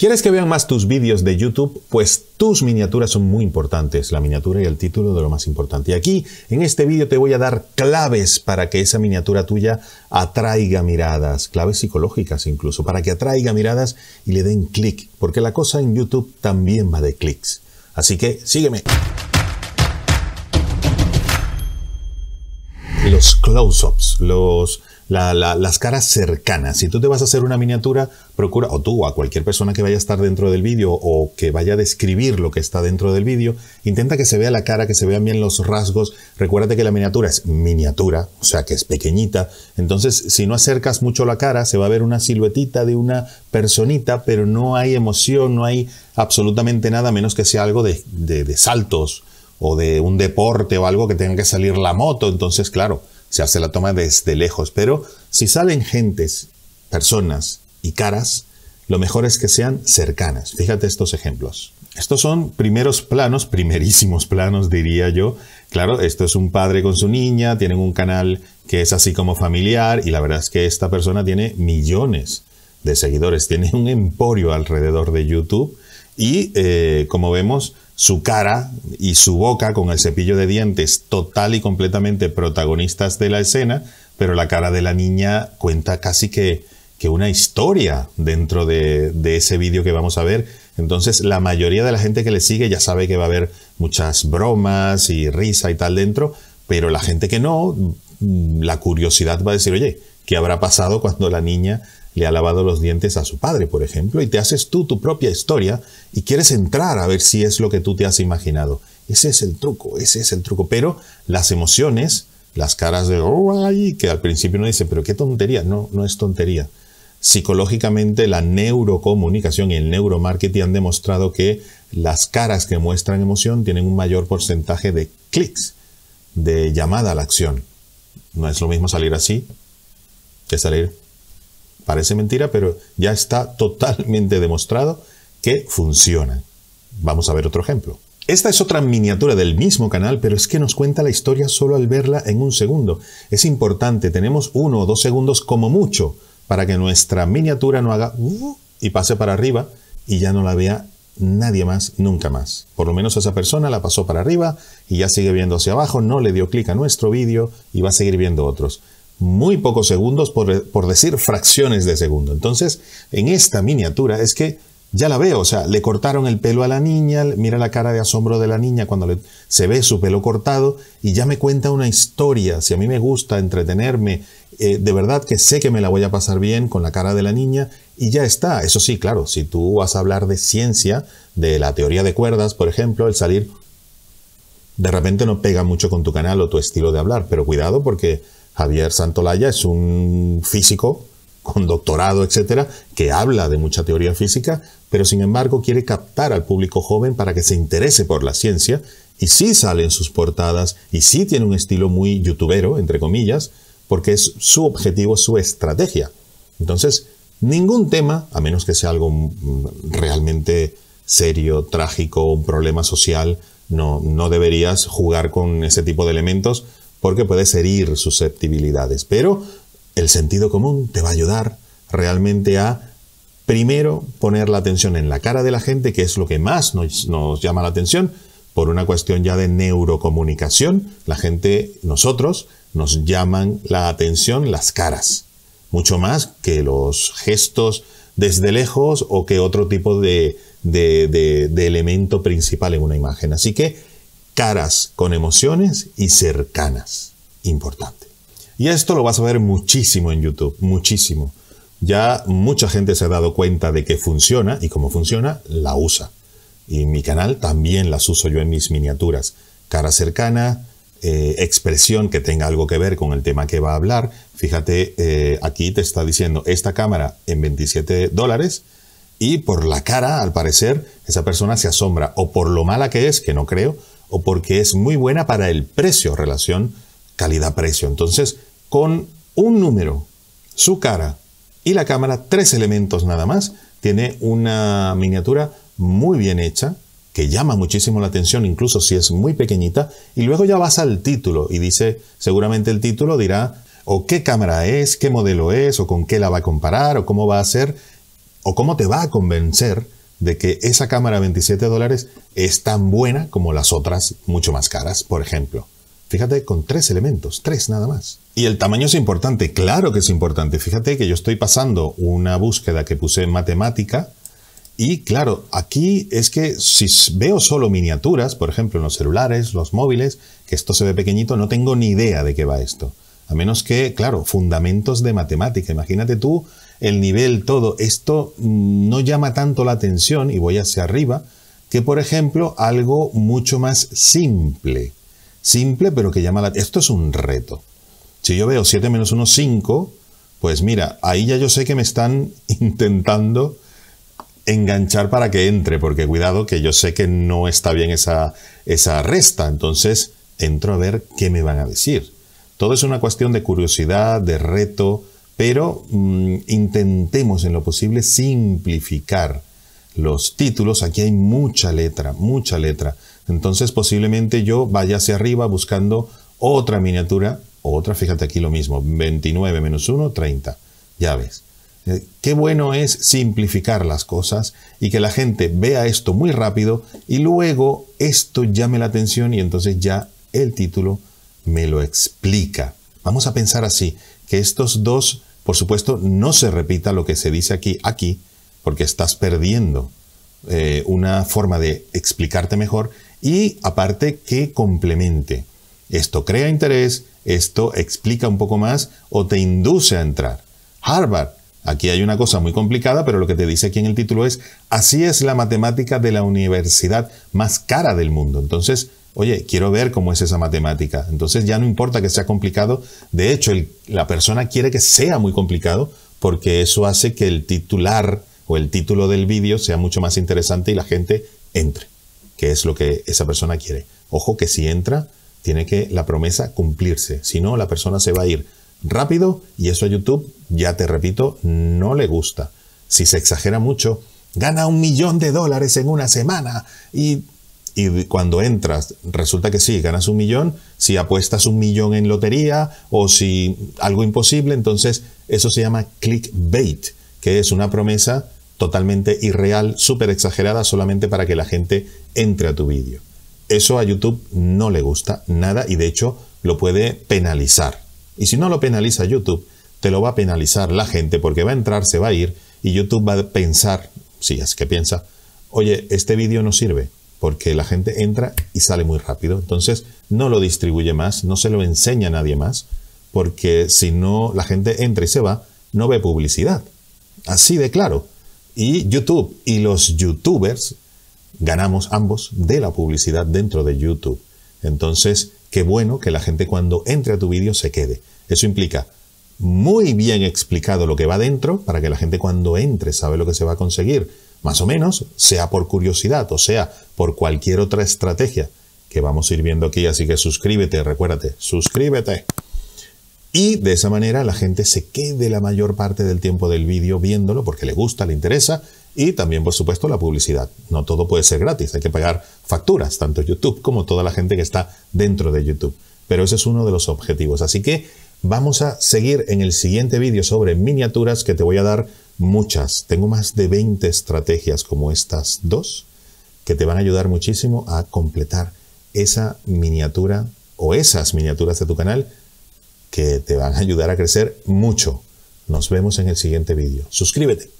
¿Quieres que vean más tus vídeos de YouTube? Pues tus miniaturas son muy importantes, la miniatura y el título de lo más importante. Y aquí, en este vídeo, te voy a dar claves para que esa miniatura tuya atraiga miradas, claves psicológicas incluso, para que atraiga miradas y le den clic, porque la cosa en YouTube también va de clics. Así que sígueme. Los close-ups, los las caras cercanas. Si tú te vas a hacer una miniatura, procura, o tú, o a cualquier persona que vaya a estar dentro del vídeo o que vaya a describir lo que está dentro del vídeo, intenta que se vea la cara, que se vean bien los rasgos. Recuérdate que la miniatura es miniatura, o sea que es pequeñita. Entonces, si no acercas mucho la cara, se va a ver una siluetita de una personita, pero no hay emoción, no hay absolutamente nada, menos que sea algo de, de saltos o de un deporte o algo que tenga que salir la moto. Entonces, claro, se hace la toma desde lejos. Pero si salen gentes, personas y caras, lo mejor es que sean cercanas. Fíjate estos ejemplos. Estos son primeros planos, primerísimos planos diría yo. Claro, esto es un padre con su niña, tienen un canal que es así como familiar y la verdad es que esta persona tiene millones de seguidores, tiene un emporio alrededor de YouTube y eh, como vemos su cara y su boca con el cepillo de dientes total y completamente protagonistas de la escena, pero la cara de la niña cuenta casi que, que una historia dentro de, de ese vídeo que vamos a ver. Entonces la mayoría de la gente que le sigue ya sabe que va a haber muchas bromas y risa y tal dentro, pero la gente que no, mm, la curiosidad va a decir, oye, ¿qué habrá pasado cuando la niña le ha lavado los dientes a su padre, por ejemplo, y te haces tú tu propia historia y quieres entrar a ver si es lo que tú te has imaginado. Ese es el truco, ese es el truco. Pero las emociones, las caras de, oh, ay, que al principio uno dice, pero qué tontería, no, no es tontería. Psicológicamente la neurocomunicación y el neuromarketing han demostrado que las caras que muestran emoción tienen un mayor porcentaje de clics, de llamada a la acción. No es lo mismo salir así que salir Parece mentira, pero ya está totalmente demostrado que funciona. Vamos a ver otro ejemplo. Esta es otra miniatura del mismo canal, pero es que nos cuenta la historia solo al verla en un segundo. Es importante, tenemos uno o dos segundos como mucho para que nuestra miniatura no haga y pase para arriba y ya no la vea nadie más nunca más. Por lo menos esa persona la pasó para arriba y ya sigue viendo hacia abajo, no le dio clic a nuestro vídeo y va a seguir viendo otros muy pocos segundos, por, decir fracciones de segundo. Entonces, en esta miniatura es que ya la veo, o sea, le cortaron el pelo a la niña, mira la cara de asombro de la niña cuando se ve su pelo cortado y ya me cuenta una historia. Si a mí me gusta entretenerme, eh, de verdad que sé que me la voy a pasar bien con la cara de la niña y ya está. Eso sí, claro, si tú vas a hablar de ciencia, de la teoría de cuerdas, por ejemplo, el salir de repente no pega mucho con tu canal o tu estilo de hablar, pero cuidado porque Javier Santolaya es un físico con doctorado, etcétera, que habla de mucha teoría física, pero sin embargo quiere captar al público joven para que se interese por la ciencia y sí sale en sus portadas y sí tiene un estilo muy youtubero, entre comillas, porque es su objetivo, su estrategia. Entonces, ningún tema, a menos que sea algo realmente serio, trágico, un problema social, no, no deberías jugar con ese tipo de elementos porque puedes herir susceptibilidades. Pero el sentido común te va a ayudar realmente a, primero, poner la atención en la cara de la gente, que es lo que más nos, llama la atención, por una cuestión ya de neurocomunicación. La gente, nosotros, nos llaman la atención las caras, mucho más que los gestos desde lejos o que otro tipo de elemento principal en una imagen. Así que caras con emociones y cercanas. Importante. Y esto lo vas a ver muchísimo en YouTube, muchísimo. Ya mucha gente se ha dado cuenta de que funciona y como funciona, la usa. Y en mi canal también las uso yo en mis miniaturas. Cara cercana, eh, expresión que tenga algo que ver con el tema que va a hablar. Fíjate, eh, aquí te está diciendo esta cámara en 27 dólares y por la cara, al parecer, esa persona se asombra o por lo mala que es, que no creo, o porque es muy buena para el precio, relación calidad-precio. Entonces, con un número, su cara y la cámara, tres elementos nada más, tiene una miniatura muy bien hecha, que llama muchísimo la atención, incluso si es muy pequeñita, y luego ya vas al título y dice, seguramente el título dirá o qué cámara es, qué modelo es, o con qué la va a comparar, o cómo va a ser. ¿O cómo te va a convencer de que esa cámara a 27 dólares es tan buena como las otras mucho más caras, por ejemplo? Fíjate, con tres elementos, tres nada más. Y el tamaño es importante, claro que es importante. Fíjate que yo estoy pasando una búsqueda que puse en matemática y claro, aquí es que si veo solo miniaturas, por ejemplo en los celulares, los móviles, que esto se ve pequeñito, no tengo ni idea de qué va esto. A menos que, claro, fundamentos de matemática. Imagínate tú el nivel, todo. Esto mm, no llama tanto la atención, y voy hacia arriba, que por ejemplo algo mucho más simple simple, pero que llama la Esto es un reto. Si yo veo 7 menos 1, 5, pues mira, ahí ya yo sé que me están intentando enganchar para que entre, porque cuidado que yo sé que no está bien esa, esa resta, entonces entro a ver qué me van a decir. Todo es una cuestión de curiosidad, de reto, pero mm, intentemos en lo posible simplificar los títulos. Aquí hay mucha letra, mucha letra. Entonces posiblemente yo vaya hacia arriba buscando otra miniatura, otra, fíjate aquí lo mismo, 29 menos 1, 30. Ya ves. Eh, qué bueno es simplificar las cosas y que la gente vea esto muy rápido y luego esto llame la atención y entonces ya el título me lo explica. Vamos a pensar así, que estos dos, por supuesto, no se repita lo que se dice aquí, aquí, porque estás perdiendo eh, una forma de explicarte mejor y aparte que complemente. Esto crea interés, esto explica un poco más o te induce a entrar. Harvard, aquí hay una cosa muy complicada, pero lo que te dice aquí en el título es, así es la matemática de la universidad más cara del mundo. Entonces, oye, quiero ver cómo es esa matemática. Entonces ya no importa que sea complicado, de hecho la persona quiere que sea muy complicado porque eso hace que el titular o el título del vídeo sea mucho más interesante y la gente entre que es lo que esa persona quiere. Ojo que si entra, tiene que la promesa cumplirse. Si no, la persona se va a ir rápido y eso a YouTube, ya te repito, no le gusta. Si se exagera mucho, gana un millón de dólares en una semana y, y cuando entras resulta que sí, ganas un millón, si apuestas un millón en lotería o si algo imposible, entonces eso se llama clickbait, que es una promesa totalmente irreal, súper exagerada, solamente para que la gente entre a tu vídeo. Eso a YouTube no le gusta nada y de hecho lo puede penalizar. Y si no lo penaliza YouTube, te lo va a penalizar la gente porque va a entrar, se va a ir y YouTube va a pensar, si es que piensa, oye, este vídeo no sirve porque la gente entra y sale muy rápido. Entonces no lo distribuye más, no se lo enseña a nadie más porque si no la gente entra y se va, no ve publicidad. Así de claro. Y YouTube y los youtubers ganamos ambos de la publicidad dentro de YouTube. Entonces, qué bueno que la gente cuando entre a tu vídeo se quede. Eso implica muy bien explicado lo que va dentro para que la gente cuando entre sabe lo que se va a conseguir. Más o menos, sea por curiosidad o sea por cualquier otra estrategia que vamos a ir viendo aquí. Así que suscríbete, recuérdate, suscríbete. Y de esa manera la gente se quede la mayor parte del tiempo del vídeo viéndolo porque le gusta, le interesa y también por supuesto la publicidad. No todo puede ser gratis, hay que pagar facturas, tanto YouTube como toda la gente que está dentro de YouTube. Pero ese es uno de los objetivos. Así que vamos a seguir en el siguiente vídeo sobre miniaturas que te voy a dar muchas. Tengo más de 20 estrategias como estas dos que te van a ayudar muchísimo a completar esa miniatura o esas miniaturas de tu canal que te van a ayudar a crecer mucho. Nos vemos en el siguiente vídeo. Suscríbete.